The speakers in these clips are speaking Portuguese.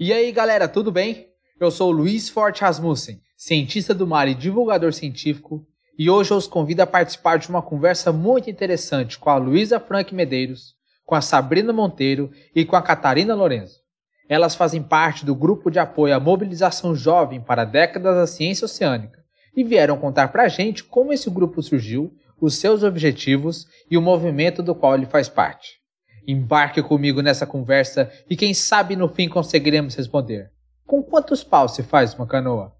E aí, galera, tudo bem? Eu sou Luiz Forte Rasmussen, cientista do mar e divulgador científico, e hoje eu os convido a participar de uma conversa muito interessante com a Luísa Frank Medeiros, com a Sabrina Monteiro e com a Catarina Lorenzo. Elas fazem parte do grupo de apoio à mobilização jovem para décadas da ciência oceânica e vieram contar pra gente como esse grupo surgiu, os seus objetivos e o movimento do qual ele faz parte. Embarque comigo nessa conversa e quem sabe no fim conseguiremos responder. Com quantos paus se faz uma canoa?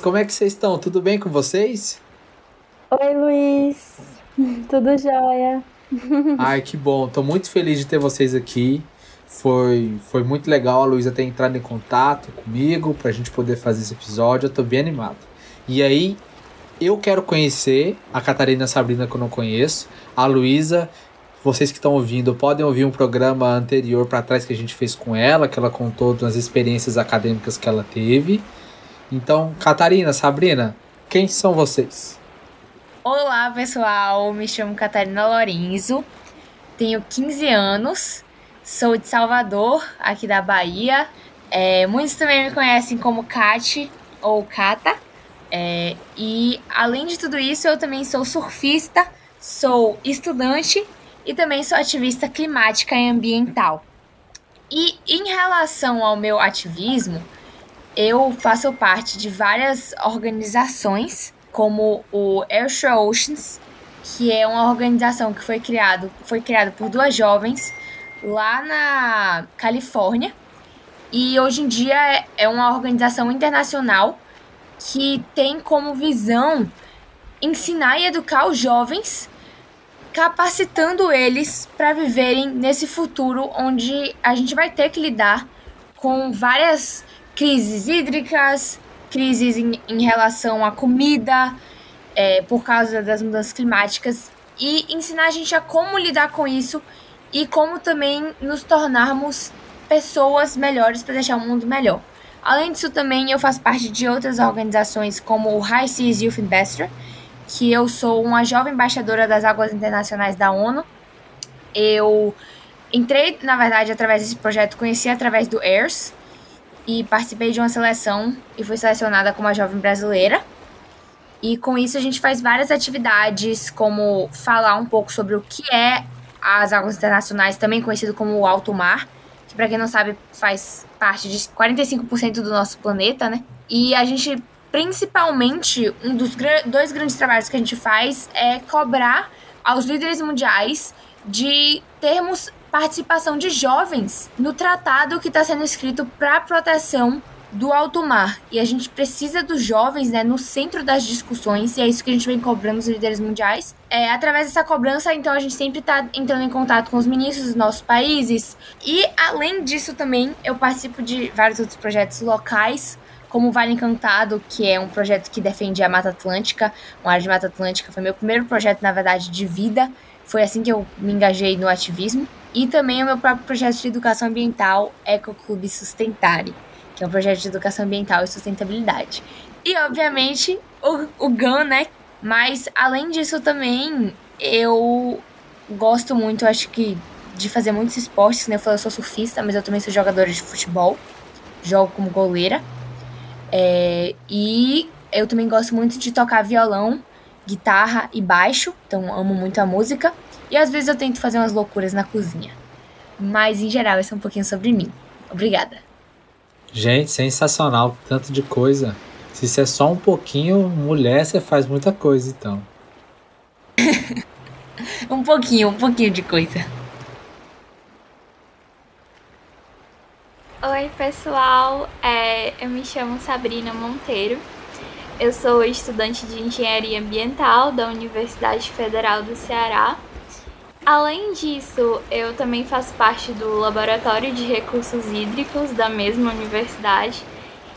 Como é que vocês estão? Tudo bem com vocês? Oi Luiz, tudo jóia? Ai, que bom, tô muito feliz de ter vocês aqui. Foi, foi muito legal a Luísa ter entrado em contato comigo pra gente poder fazer esse episódio. Eu tô bem animado. E aí, eu quero conhecer a Catarina Sabrina que eu não conheço. A Luísa, vocês que estão ouvindo, podem ouvir um programa anterior para trás que a gente fez com ela, que ela contou das experiências acadêmicas que ela teve. Então, Catarina, Sabrina, quem são vocês? Olá, pessoal. Me chamo Catarina Lorenzo. Tenho 15 anos. Sou de Salvador, aqui da Bahia. É, muitos também me conhecem como Kati ou Kata. É, e além de tudo isso, eu também sou surfista, sou estudante e também sou ativista climática e ambiental. E em relação ao meu ativismo, eu faço parte de várias organizações, como o Airshow Oceans, que é uma organização que foi criado, foi criada por duas jovens lá na Califórnia. E hoje em dia é uma organização internacional que tem como visão ensinar e educar os jovens, capacitando eles para viverem nesse futuro onde a gente vai ter que lidar com várias crises hídricas, crises em, em relação à comida, é, por causa das mudanças climáticas, e ensinar a gente a como lidar com isso e como também nos tornarmos pessoas melhores para deixar o mundo melhor. Além disso, também eu faço parte de outras organizações como o High Seas Youth Investor, que eu sou uma jovem embaixadora das águas internacionais da ONU. Eu entrei, na verdade, através desse projeto, conheci através do AIRS, e participei de uma seleção e fui selecionada como a jovem brasileira. E com isso a gente faz várias atividades, como falar um pouco sobre o que é as águas internacionais, também conhecido como alto mar, que para quem não sabe faz parte de 45% do nosso planeta, né? E a gente principalmente um dos dois grandes trabalhos que a gente faz é cobrar aos líderes mundiais de termos participação de jovens no tratado que está sendo escrito para a proteção do alto mar. E a gente precisa dos jovens né, no centro das discussões, e é isso que a gente vem cobrando os líderes mundiais. É, através dessa cobrança, então, a gente sempre está entrando em contato com os ministros dos nossos países. E, além disso, também, eu participo de vários outros projetos locais, como o Vale Encantado, que é um projeto que defende a Mata Atlântica, uma área de Mata Atlântica. Foi meu primeiro projeto, na verdade, de vida. Foi assim que eu me engajei no ativismo. E também o meu próprio projeto de educação ambiental, Ecoclube Sustentare, que é um projeto de educação ambiental e sustentabilidade. E, obviamente, o, o GAN, né? Mas, além disso, também eu gosto muito, acho que, de fazer muitos esportes. Né? Eu falei, eu sou surfista, mas eu também sou jogadora de futebol. Jogo como goleira. É, e eu também gosto muito de tocar violão, guitarra e baixo. Então, amo muito a música. E às vezes eu tento fazer umas loucuras na cozinha. Mas em geral, isso é um pouquinho sobre mim. Obrigada. Gente, sensacional, tanto de coisa. Se isso é só um pouquinho, mulher, você faz muita coisa, então. um pouquinho, um pouquinho de coisa. Oi, pessoal. É, eu me chamo Sabrina Monteiro. Eu sou estudante de Engenharia Ambiental da Universidade Federal do Ceará Além disso, eu também faço parte do Laboratório de Recursos Hídricos da mesma universidade.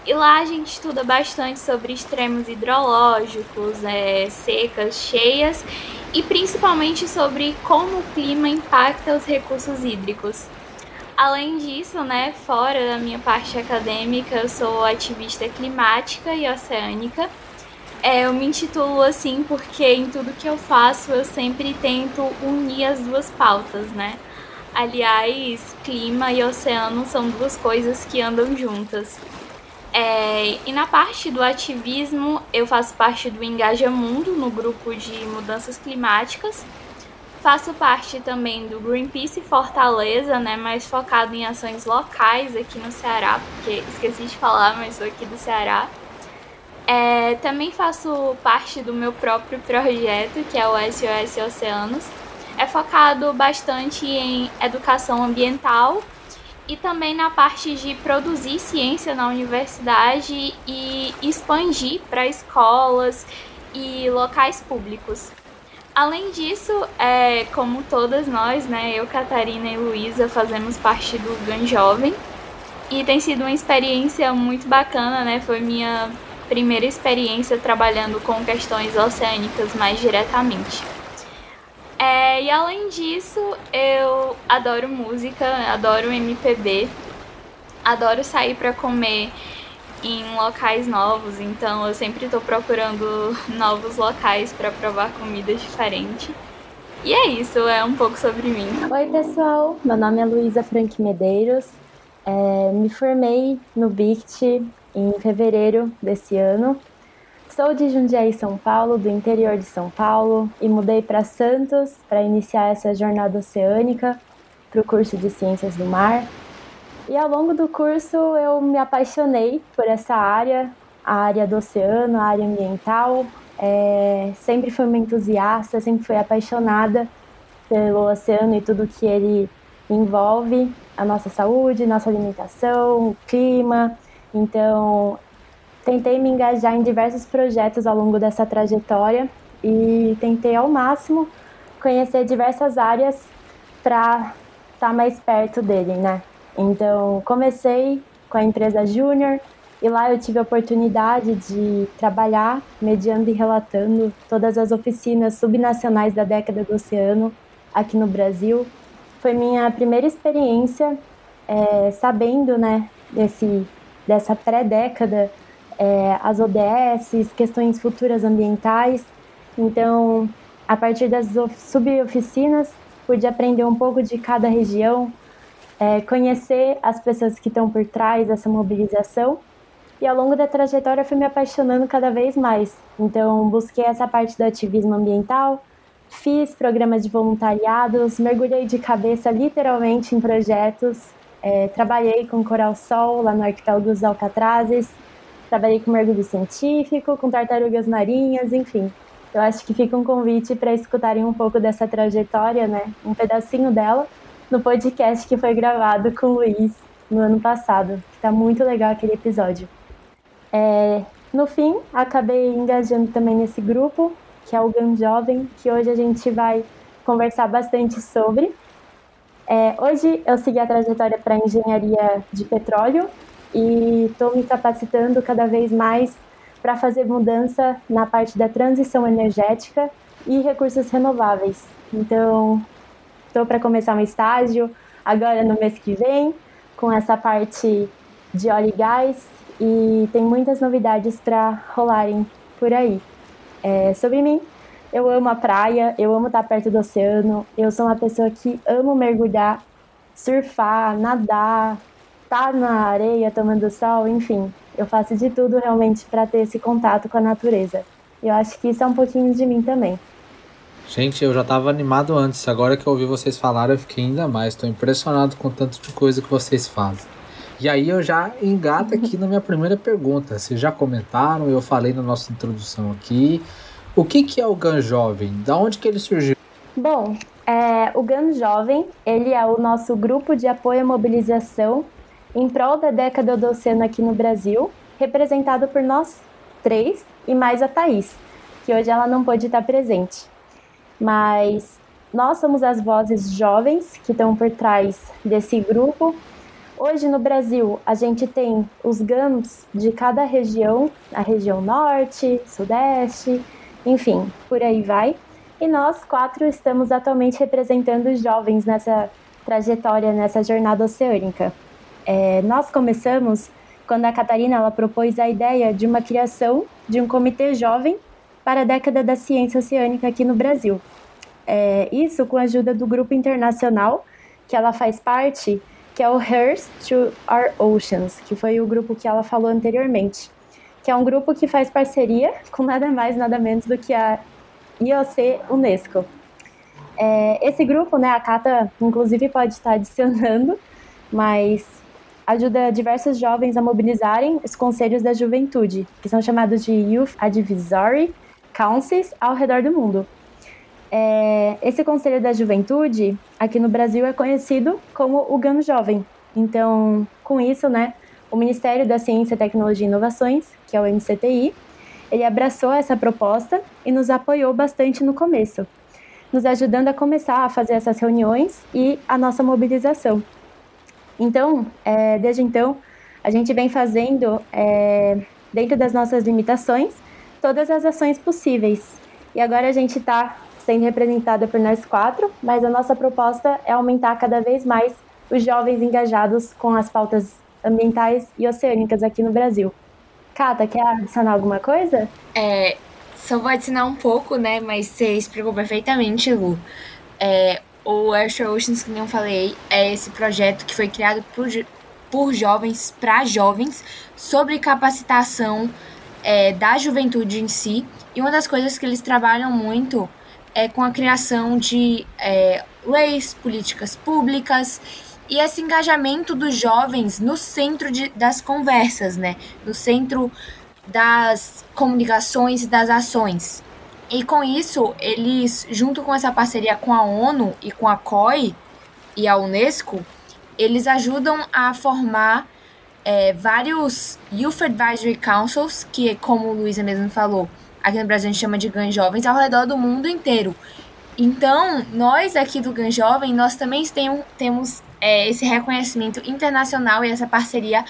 E lá a gente estuda bastante sobre extremos hidrológicos, é, secas, cheias e principalmente sobre como o clima impacta os recursos hídricos. Além disso, né, fora da minha parte acadêmica, eu sou ativista climática e oceânica. É, eu me intitulo assim porque em tudo que eu faço eu sempre tento unir as duas pautas, né? Aliás, clima e oceano são duas coisas que andam juntas. É, e na parte do ativismo, eu faço parte do Engaja Mundo, no grupo de mudanças climáticas. Faço parte também do Greenpeace Fortaleza, né, mais focado em ações locais aqui no Ceará, porque esqueci de falar, mas sou aqui do Ceará. É, também faço parte do meu próprio projeto, que é o SOS Oceanos. É focado bastante em educação ambiental e também na parte de produzir ciência na universidade e expandir para escolas e locais públicos. Além disso, é, como todas nós, né, eu, Catarina e Luísa fazemos parte do GAN Jovem e tem sido uma experiência muito bacana, né? Foi minha primeira experiência trabalhando com questões oceânicas mais diretamente. É, e além disso, eu adoro música, adoro MPB, adoro sair para comer em locais novos, então eu sempre estou procurando novos locais para provar comida diferente. E é isso, é um pouco sobre mim. Oi, pessoal, meu nome é Luísa Frank Medeiros. É, me formei no BICT em fevereiro desse ano Sou de Jundiaí, São Paulo, do interior de São Paulo, e mudei para Santos para iniciar essa jornada oceânica para o curso de Ciências do Mar. E ao longo do curso eu me apaixonei por essa área, a área do oceano, a área ambiental. É, sempre fui uma entusiasta, sempre fui apaixonada pelo oceano e tudo que ele envolve, a nossa saúde, nossa alimentação, o clima. Então, Tentei me engajar em diversos projetos ao longo dessa trajetória e tentei ao máximo conhecer diversas áreas para estar tá mais perto dele, né? Então, comecei com a empresa Júnior e lá eu tive a oportunidade de trabalhar mediando e relatando todas as oficinas subnacionais da década do oceano aqui no Brasil. Foi minha primeira experiência é, sabendo, né, desse, dessa pré-década é, as ODS, questões futuras ambientais. Então, a partir das suboficinas, pude aprender um pouco de cada região, é, conhecer as pessoas que estão por trás dessa mobilização. E ao longo da trajetória fui me apaixonando cada vez mais. Então, busquei essa parte do ativismo ambiental, fiz programas de voluntariados, mergulhei de cabeça literalmente em projetos. É, trabalhei com Coral Sol lá no Arquipélago dos Alcatrazes, trabalhei com mergulho científico, com tartarugas marinhas, enfim. Eu acho que fica um convite para escutarem um pouco dessa trajetória, né? Um pedacinho dela no podcast que foi gravado com o Luiz no ano passado. Está muito legal aquele episódio. É, no fim, acabei engajando também nesse grupo, que é o GAN Jovem, que hoje a gente vai conversar bastante sobre. É, hoje eu segui a trajetória para engenharia de petróleo e estou me capacitando cada vez mais para fazer mudança na parte da transição energética e recursos renováveis. Então, estou para começar um estágio agora no mês que vem com essa parte de óleo e gás e tem muitas novidades para rolarem por aí. É, sobre mim, eu amo a praia, eu amo estar perto do oceano, eu sou uma pessoa que amo mergulhar, surfar, nadar, estar tá na areia tomando sol, enfim, eu faço de tudo realmente para ter esse contato com a natureza. Eu acho que isso é um pouquinho de mim também. Gente, eu já estava animado antes, agora que eu ouvi vocês falar, eu fiquei ainda mais. Estou impressionado com tanto de coisa que vocês fazem. E aí eu já engato aqui na minha primeira pergunta. Vocês já comentaram, eu falei na nossa introdução aqui. O que, que é o GAN Jovem? Da onde que ele surgiu? Bom, é, o GAN Jovem, ele é o nosso grupo de apoio à mobilização em prol da década do oceano aqui no Brasil, representado por nós três e mais a Thaís, que hoje ela não pôde estar presente. Mas nós somos as vozes jovens que estão por trás desse grupo. Hoje no Brasil, a gente tem os GAMs de cada região, a região norte, sudeste, enfim, por aí vai. e nós quatro estamos atualmente representando os jovens nessa trajetória, nessa jornada oceânica. É, nós começamos quando a Catarina ela propôs a ideia de uma criação de um comitê jovem para a década da ciência oceânica aqui no Brasil. É, isso com a ajuda do grupo internacional que ela faz parte, que é o Hearst to Our Oceans, que foi o grupo que ela falou anteriormente, que é um grupo que faz parceria com nada mais, nada menos do que a IOC Unesco. É, esse grupo, né, a Cata, inclusive, pode estar adicionando, mas ajuda diversos jovens a mobilizarem os conselhos da juventude, que são chamados de Youth Advisory Councils ao redor do mundo. É, esse Conselho da Juventude, aqui no Brasil, é conhecido como o GAN Jovem. Então, com isso, né, o Ministério da Ciência, Tecnologia e Inovações, que é o MCTI, ele abraçou essa proposta e nos apoiou bastante no começo, nos ajudando a começar a fazer essas reuniões e a nossa mobilização. Então, é, desde então, a gente vem fazendo, é, dentro das nossas limitações, todas as ações possíveis. E agora a gente está sendo representada por nós quatro, mas a nossa proposta é aumentar cada vez mais os jovens engajados com as pautas ambientais e oceânicas aqui no Brasil. Cata, quer adicionar alguma coisa? É, só vou adicionar um pouco, né? Mas você explicou perfeitamente, Lu. É, o Extra Oceans, que eu falei, é esse projeto que foi criado por, por jovens, para jovens, sobre capacitação é, da juventude em si. E uma das coisas que eles trabalham muito é com a criação de é, leis, políticas públicas e esse engajamento dos jovens no centro de, das conversas, né? No centro das comunicações e das ações. E com isso, eles, junto com essa parceria com a ONU e com a COI e a Unesco, eles ajudam a formar é, vários Youth Advisory Councils, que, como o Luísa mesmo falou, aqui no Brasil a gente chama de GAN Jovens, ao redor do mundo inteiro. Então, nós aqui do GAN Jovem, nós também tem, temos é, esse reconhecimento internacional e essa parceria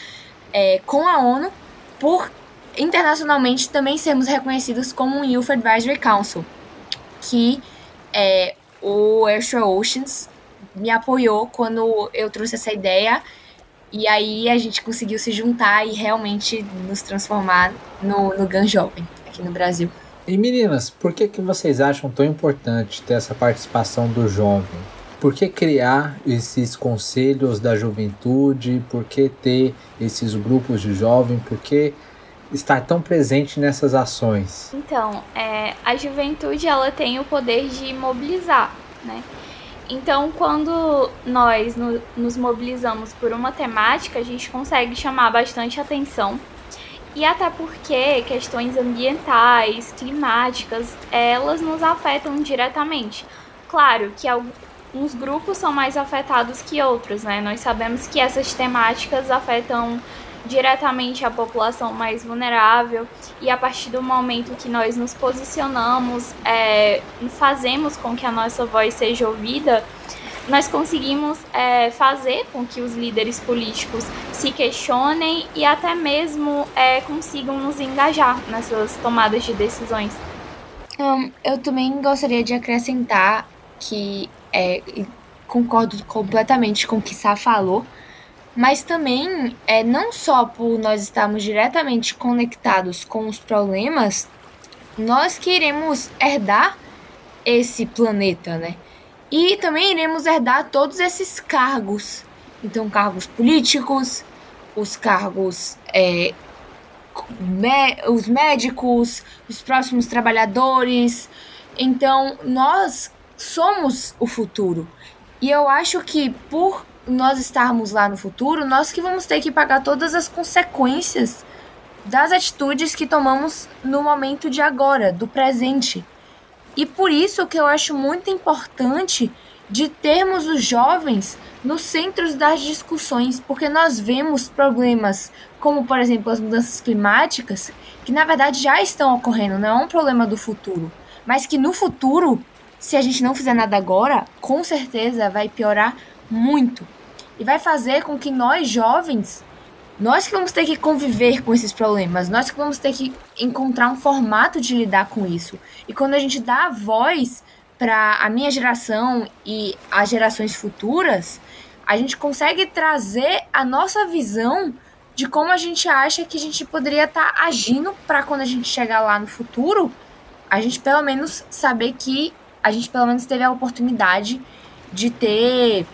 é, com a ONU por internacionalmente também sermos reconhecidos como um Youth Advisory Council, que é, o Extra Oceans me apoiou quando eu trouxe essa ideia e aí a gente conseguiu se juntar e realmente nos transformar no, no GAN Jovem aqui no Brasil. E meninas, por que, que vocês acham tão importante ter essa participação do jovem? Por que criar esses conselhos da juventude? Por que ter esses grupos de jovem? Por que estar tão presente nessas ações? Então, é, a juventude ela tem o poder de mobilizar, né? Então, quando nós no, nos mobilizamos por uma temática, a gente consegue chamar bastante atenção e até porque questões ambientais, climáticas, elas nos afetam diretamente. Claro que alguns grupos são mais afetados que outros, né? Nós sabemos que essas temáticas afetam diretamente a população mais vulnerável e a partir do momento que nós nos posicionamos, é, fazemos com que a nossa voz seja ouvida, nós conseguimos é, fazer com que os líderes políticos se questionem e até mesmo é, consigam nos engajar nessas tomadas de decisões. Um, eu também gostaria de acrescentar que é, concordo completamente com o que Sá falou, mas também é não só por nós estarmos diretamente conectados com os problemas, nós queremos herdar esse planeta, né? E também iremos herdar todos esses cargos. Então, cargos políticos, os cargos, é, os médicos, os próximos trabalhadores. Então, nós somos o futuro. E eu acho que por nós estarmos lá no futuro, nós que vamos ter que pagar todas as consequências das atitudes que tomamos no momento de agora, do presente. E por isso que eu acho muito importante de termos os jovens nos centros das discussões, porque nós vemos problemas como, por exemplo, as mudanças climáticas, que na verdade já estão ocorrendo, não é um problema do futuro, mas que no futuro, se a gente não fizer nada agora, com certeza vai piorar muito. E vai fazer com que nós jovens nós que vamos ter que conviver com esses problemas, nós que vamos ter que encontrar um formato de lidar com isso. E quando a gente dá a voz para a minha geração e as gerações futuras, a gente consegue trazer a nossa visão de como a gente acha que a gente poderia estar tá agindo para quando a gente chegar lá no futuro, a gente pelo menos saber que a gente pelo menos teve a oportunidade de ter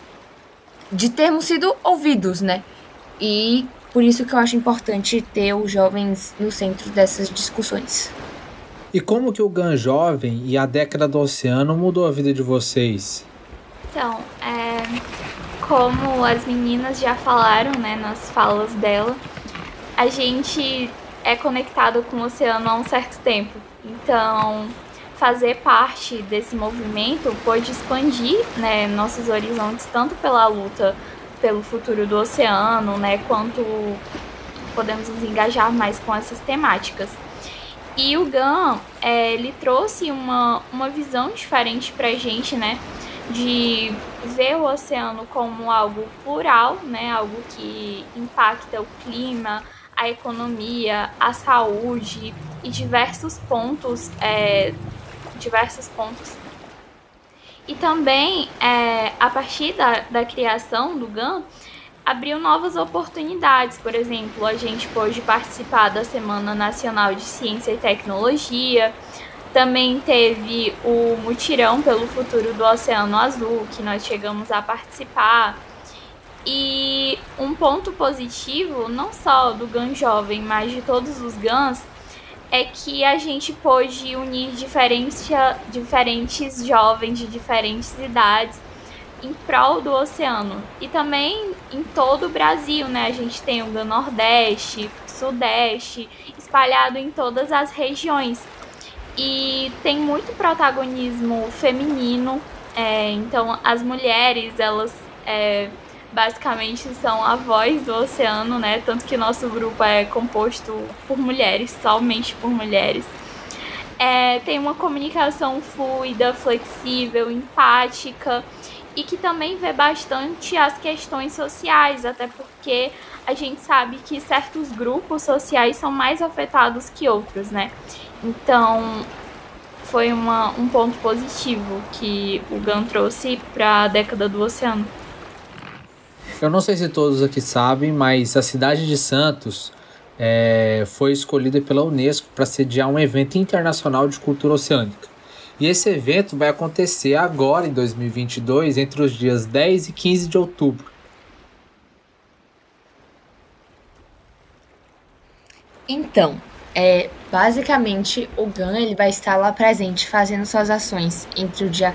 de termos sido ouvidos, né? E por isso que eu acho importante ter os jovens no centro dessas discussões. E como que o GAN Jovem e a década do oceano mudou a vida de vocês? Então, é, como as meninas já falaram, né, nas falas dela, a gente é conectado com o oceano há um certo tempo. Então, fazer parte desse movimento pode expandir né, nossos horizontes tanto pela luta pelo futuro do oceano, né, quanto podemos nos engajar mais com essas temáticas. E o GAN, é, ele trouxe uma, uma visão diferente para a gente, né, de ver o oceano como algo plural, né, algo que impacta o clima, a economia, a saúde e diversos pontos, é, diversos pontos. E também, é, a partir da, da criação do GAN, abriu novas oportunidades. Por exemplo, a gente pôde participar da Semana Nacional de Ciência e Tecnologia, também teve o mutirão pelo futuro do Oceano Azul, que nós chegamos a participar. E um ponto positivo, não só do GAN jovem, mas de todos os GANs, é que a gente pôde unir diferentes, jovens de diferentes idades em prol do oceano. E também em todo o Brasil, né? A gente tem o Nordeste, Sudeste, espalhado em todas as regiões e tem muito protagonismo feminino. É, então, as mulheres, elas é, basicamente são a voz do oceano, né? Tanto que nosso grupo é composto por mulheres, somente por mulheres. É, tem uma comunicação fluida, flexível, empática e que também vê bastante as questões sociais, até porque a gente sabe que certos grupos sociais são mais afetados que outros, né? Então, foi uma, um ponto positivo que o GAN trouxe para a década do oceano. Eu não sei se todos aqui sabem, mas a cidade de Santos é, foi escolhida pela Unesco para sediar um evento internacional de cultura oceânica. E esse evento vai acontecer agora em 2022, entre os dias 10 e 15 de outubro. Então, é, basicamente, o GAN ele vai estar lá presente fazendo suas ações entre o dia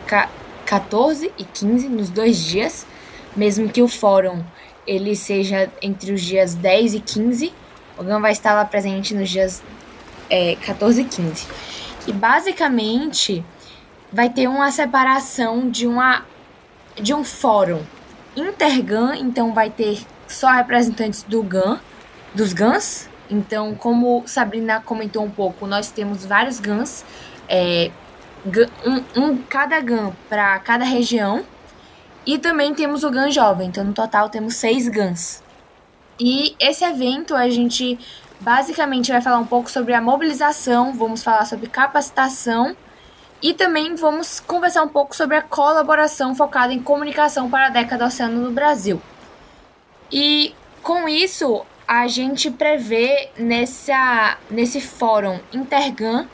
14 e 15, nos dois dias, mesmo que o fórum ele seja entre os dias 10 e 15, o GAN vai estar lá presente nos dias é, 14 e 15. E basicamente vai ter uma separação de, uma, de um fórum intergan, então vai ter só representantes do GAN, dos GANs, então, como Sabrina comentou um pouco, nós temos vários GANs, é, um, um, cada GAN para cada região, e também temos o GAN jovem, então no total temos seis GANs. E esse evento a gente basicamente vai falar um pouco sobre a mobilização, vamos falar sobre capacitação e também vamos conversar um pouco sobre a colaboração focada em comunicação para a década oceano no Brasil. E com isso, a gente prevê nessa, nesse fórum Intergan,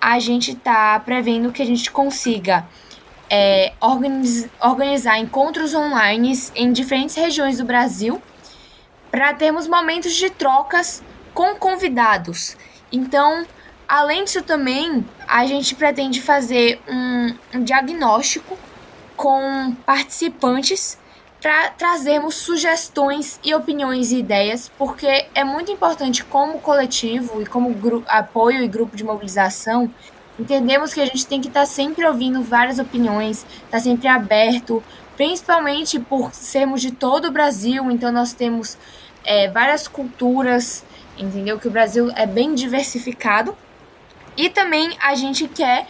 a gente está prevendo que a gente consiga é, organiz, organizar encontros online em diferentes regiões do Brasil para termos momentos de trocas com convidados. Então, além disso também, a gente pretende fazer um, um diagnóstico com participantes para trazermos sugestões e opiniões e ideias, porque é muito importante como coletivo e como apoio e grupo de mobilização, entendemos que a gente tem que estar tá sempre ouvindo várias opiniões, estar tá sempre aberto, principalmente por sermos de todo o Brasil, então nós temos é, várias culturas, entendeu? Que o Brasil é bem diversificado. E também a gente quer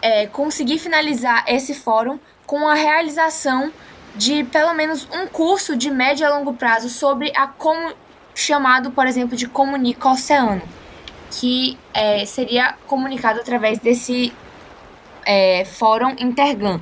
é, conseguir finalizar esse fórum com a realização de pelo menos um curso de médio a longo prazo sobre a como chamado, por exemplo, de comunica oceano, que é, seria comunicado através desse é, Fórum Intergan,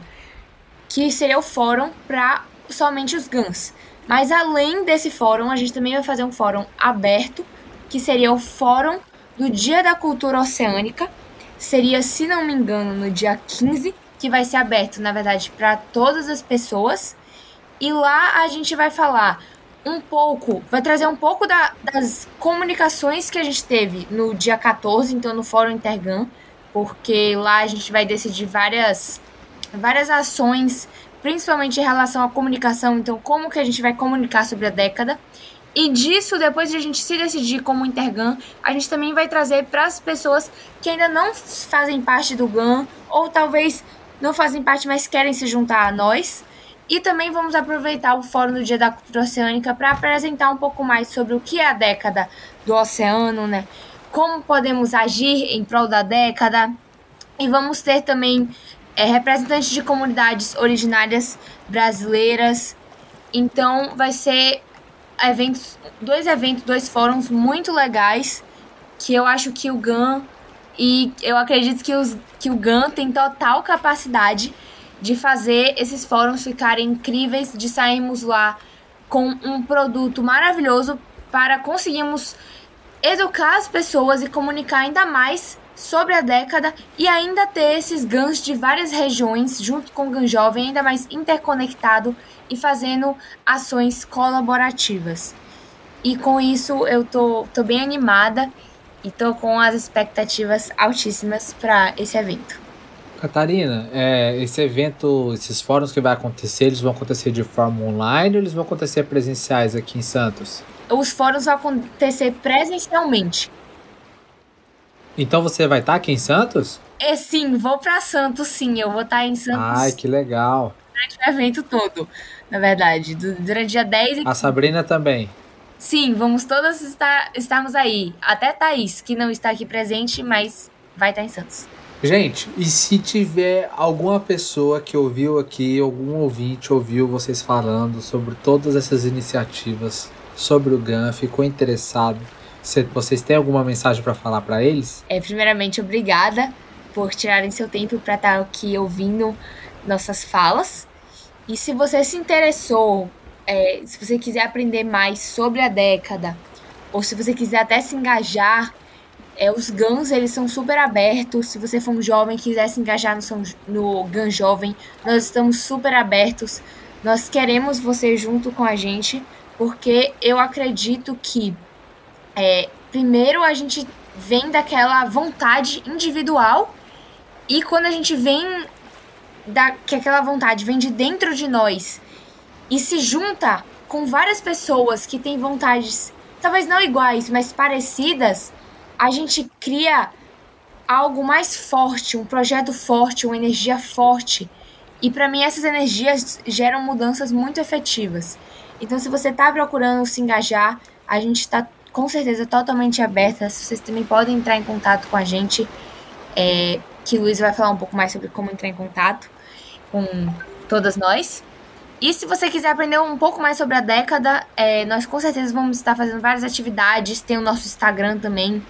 que seria o fórum para somente os GANs. Mas além desse fórum, a gente também vai fazer um fórum aberto, que seria o Fórum do Dia da Cultura Oceânica. Seria, se não me engano, no dia 15, que vai ser aberto, na verdade, para todas as pessoas. E lá a gente vai falar um pouco, vai trazer um pouco da, das comunicações que a gente teve no dia 14, então no Fórum Intergan, porque lá a gente vai decidir várias, várias ações, principalmente em relação à comunicação, então como que a gente vai comunicar sobre a década. E disso, depois de a gente se decidir como Intergan, a gente também vai trazer para as pessoas que ainda não fazem parte do GAN, ou talvez não fazem parte, mas querem se juntar a nós, e também vamos aproveitar o Fórum do Dia da Cultura Oceânica para apresentar um pouco mais sobre o que é a década do oceano, né? Como podemos agir em prol da década. E vamos ter também é, representantes de comunidades originárias brasileiras. Então vai ser eventos, dois eventos, dois fóruns muito legais que eu acho que o GAN e eu acredito que, os, que o GAN tem total capacidade de fazer esses fóruns ficarem incríveis, de sairmos lá com um produto maravilhoso para conseguirmos educar as pessoas e comunicar ainda mais sobre a década e ainda ter esses GANs de várias regiões junto com o GAN Jovem ainda mais interconectado e fazendo ações colaborativas. E com isso eu tô, tô bem animada e tô com as expectativas altíssimas para esse evento. Catarina, é, esse evento, esses fóruns que vai acontecer, eles vão acontecer de forma online ou eles vão acontecer presenciais aqui em Santos? Os fóruns vão acontecer presencialmente. Então você vai estar aqui em Santos? É sim, vou para Santos, sim. Eu vou estar em Santos. Ai, que legal. Durante o evento todo, na verdade. Durante dia 10 e... A Sabrina também. Sim, vamos todas estar, estarmos aí. Até Thaís, que não está aqui presente, mas vai estar em Santos. Gente, e se tiver alguma pessoa que ouviu aqui, algum ouvinte ouviu vocês falando sobre todas essas iniciativas, sobre o GAN, ficou interessado, vocês têm alguma mensagem para falar para eles? É, primeiramente, obrigada por tirarem seu tempo para estar aqui ouvindo nossas falas. E se você se interessou, é, se você quiser aprender mais sobre a década, ou se você quiser até se engajar é, os GANs, eles são super abertos. Se você for um jovem e quiser se engajar no, São, no GAN Jovem, nós estamos super abertos. Nós queremos você junto com a gente, porque eu acredito que, é, primeiro, a gente vem daquela vontade individual e quando a gente vem da que aquela vontade vem de dentro de nós e se junta com várias pessoas que têm vontades talvez não iguais, mas parecidas, a gente cria algo mais forte, um projeto forte, uma energia forte. E para mim essas energias geram mudanças muito efetivas. Então se você está procurando se engajar, a gente está com certeza totalmente aberta. Vocês também podem entrar em contato com a gente, é, que o Luiz vai falar um pouco mais sobre como entrar em contato com todas nós. E se você quiser aprender um pouco mais sobre a década, é, nós com certeza vamos estar fazendo várias atividades. Tem o nosso Instagram também,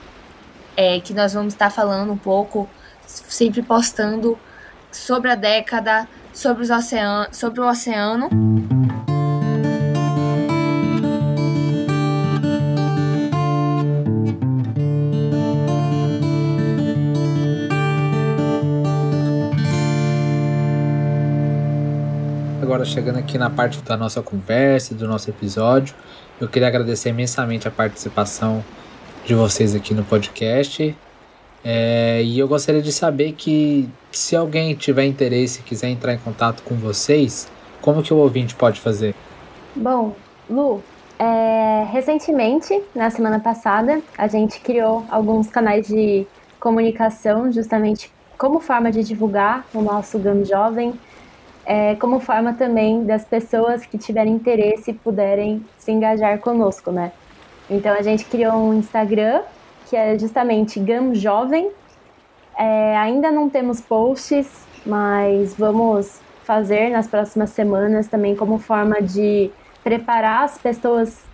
é, que nós vamos estar falando um pouco, sempre postando sobre a década, sobre, os ocean sobre o oceano. Agora chegando aqui na parte da nossa conversa, do nosso episódio, eu queria agradecer imensamente a participação de vocês aqui no podcast. É, e eu gostaria de saber que se alguém tiver interesse e quiser entrar em contato com vocês, como que o ouvinte pode fazer? Bom, Lu, é, recentemente, na semana passada, a gente criou alguns canais de comunicação justamente como forma de divulgar o nosso GAM Jovem, é, como forma também das pessoas que tiverem interesse puderem se engajar conosco, né? Então a gente criou um Instagram que é justamente GAM Jovem. É, ainda não temos posts, mas vamos fazer nas próximas semanas também como forma de preparar as pessoas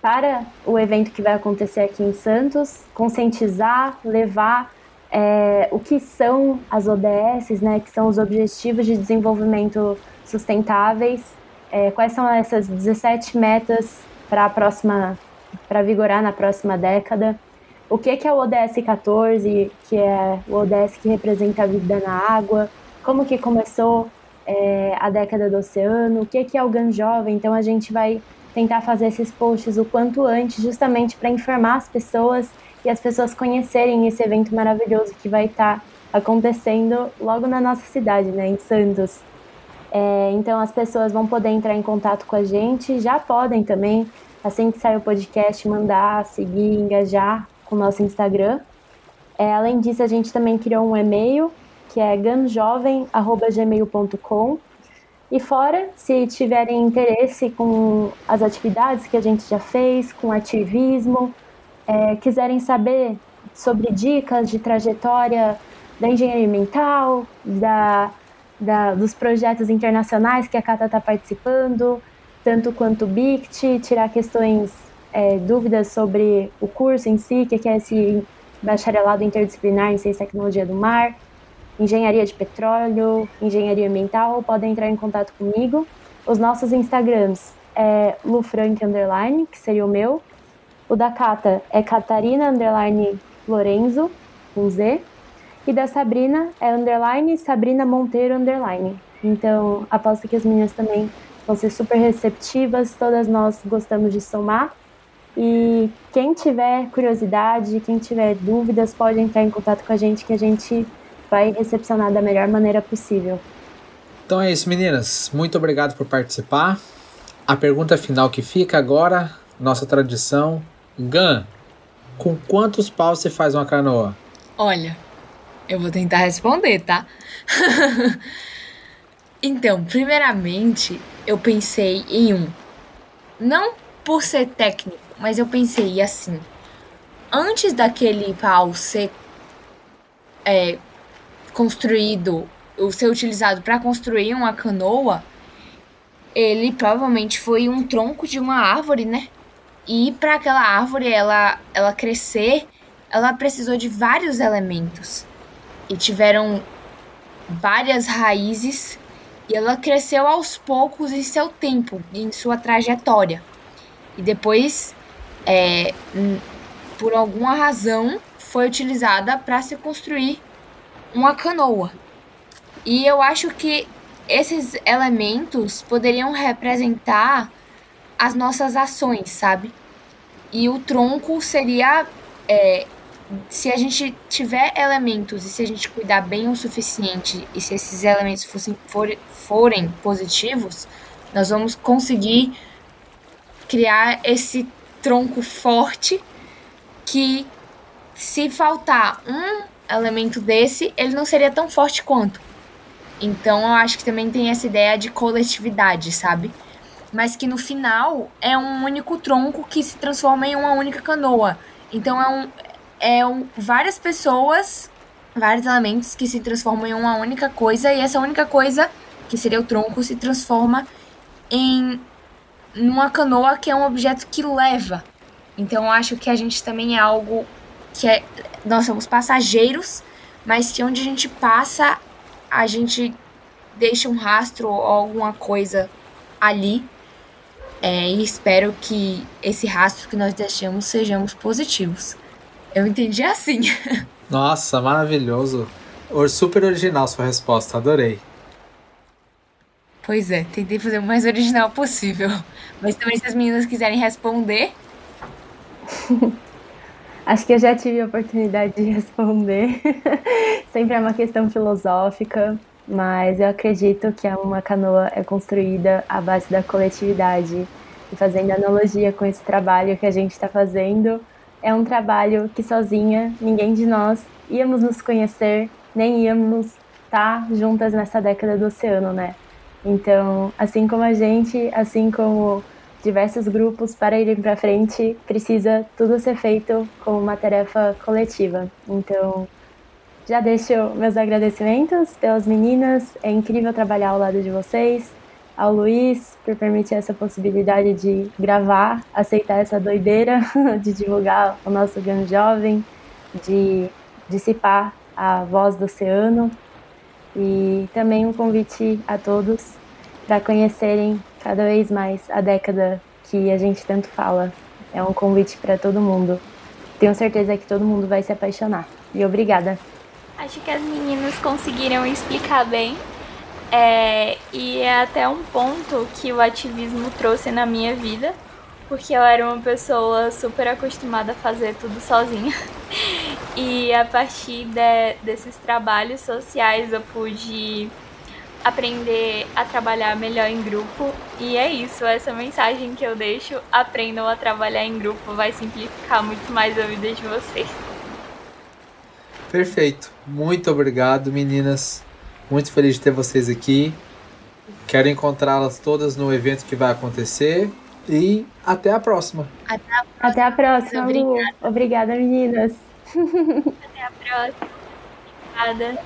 para o evento que vai acontecer aqui em Santos, conscientizar, levar é, o que são as ODS, né, que são os Objetivos de Desenvolvimento Sustentáveis, é, quais são essas 17 metas para a próxima, para vigorar na próxima década, o que, que é o ODS 14, que é o ODS que representa a vida na água, como que começou é, a década do oceano, o que, que é o GAN Jovem, então a gente vai tentar fazer esses posts o quanto antes, justamente para informar as pessoas e as pessoas conhecerem esse evento maravilhoso que vai estar tá acontecendo logo na nossa cidade, né, em Santos. É, então as pessoas vão poder entrar em contato com a gente, já podem também, assim que sair o podcast, mandar, seguir, engajar com o nosso Instagram. É, além disso, a gente também criou um e-mail que é ganjovem.gmail.com e fora, se tiverem interesse com as atividades que a gente já fez, com ativismo, é, quiserem saber sobre dicas de trajetória da engenharia ambiental, da, da, dos projetos internacionais que a Cata está participando, tanto quanto o BICT, tirar questões, é, dúvidas sobre o curso em si, que é esse bacharelado interdisciplinar em ciência e tecnologia do mar, engenharia de petróleo, engenharia ambiental, podem entrar em contato comigo. Os nossos Instagrams é lufrank underline, que seria o meu. O da Cata é Catarina underline Lorenzo, com Z. E da Sabrina é underline Sabrina Monteiro underline. Então, aposto que as meninas também vão ser super receptivas, todas nós gostamos de somar. E quem tiver curiosidade, quem tiver dúvidas, pode entrar em contato com a gente que a gente vai recepcionar da melhor maneira possível. Então é isso, meninas. Muito obrigado por participar. A pergunta final que fica agora, nossa tradição. Gan, com quantos paus você faz uma canoa? Olha, eu vou tentar responder, tá? então, primeiramente, eu pensei em um. Não por ser técnico, mas eu pensei assim. Antes daquele pau ser é, construído, o ser utilizado para construir uma canoa, ele provavelmente foi um tronco de uma árvore, né? E para aquela árvore ela ela crescer, ela precisou de vários elementos. E tiveram várias raízes e ela cresceu aos poucos em seu tempo, em sua trajetória. E depois, é, por alguma razão, foi utilizada para se construir uma canoa. E eu acho que esses elementos poderiam representar as nossas ações, sabe? E o tronco seria. É, se a gente tiver elementos e se a gente cuidar bem o suficiente e se esses elementos fossem, for, forem positivos, nós vamos conseguir criar esse tronco forte que se faltar um elemento desse, ele não seria tão forte quanto. Então eu acho que também tem essa ideia de coletividade, sabe? Mas que no final é um único tronco que se transforma em uma única canoa. Então é, um, é um, várias pessoas, vários elementos que se transformam em uma única coisa, e essa única coisa, que seria o tronco, se transforma em uma canoa que é um objeto que leva. Então eu acho que a gente também é algo que é, nós somos passageiros, mas que onde a gente passa, a gente deixa um rastro ou alguma coisa ali. É, e espero que esse rastro que nós deixamos sejamos positivos. Eu entendi assim. Nossa, maravilhoso. Super original sua resposta, adorei. Pois é, tentei fazer o mais original possível. Mas também se as meninas quiserem responder. Acho que eu já tive a oportunidade de responder. Sempre é uma questão filosófica, mas eu acredito que uma canoa é construída à base da coletividade. E fazendo analogia com esse trabalho que a gente está fazendo, é um trabalho que sozinha ninguém de nós íamos nos conhecer, nem íamos estar tá juntas nessa década do oceano, né? Então, assim como a gente, assim como diversos grupos para irem para frente, precisa tudo ser feito como uma tarefa coletiva. Então, já deixo meus agradecimentos pelas meninas. É incrível trabalhar ao lado de vocês. Ao Luiz, por permitir essa possibilidade de gravar, aceitar essa doideira de divulgar o nosso grande jovem, de dissipar a voz do oceano. E também um convite a todos para conhecerem cada vez mais a década que a gente tanto fala. É um convite para todo mundo. Tenho certeza que todo mundo vai se apaixonar. E obrigada. Acho que as meninas conseguiram explicar bem. É, e é até um ponto que o ativismo trouxe na minha vida, porque eu era uma pessoa super acostumada a fazer tudo sozinha. E a partir de, desses trabalhos sociais eu pude aprender a trabalhar melhor em grupo. E é isso, essa mensagem que eu deixo: aprendam a trabalhar em grupo, vai simplificar muito mais a vida de vocês. Perfeito. Muito obrigado, meninas. Muito feliz de ter vocês aqui. Quero encontrá-las todas no evento que vai acontecer. E até a próxima. Até a próxima, até a próxima Obrigada. Obrigada, meninas. Até a próxima. Obrigada.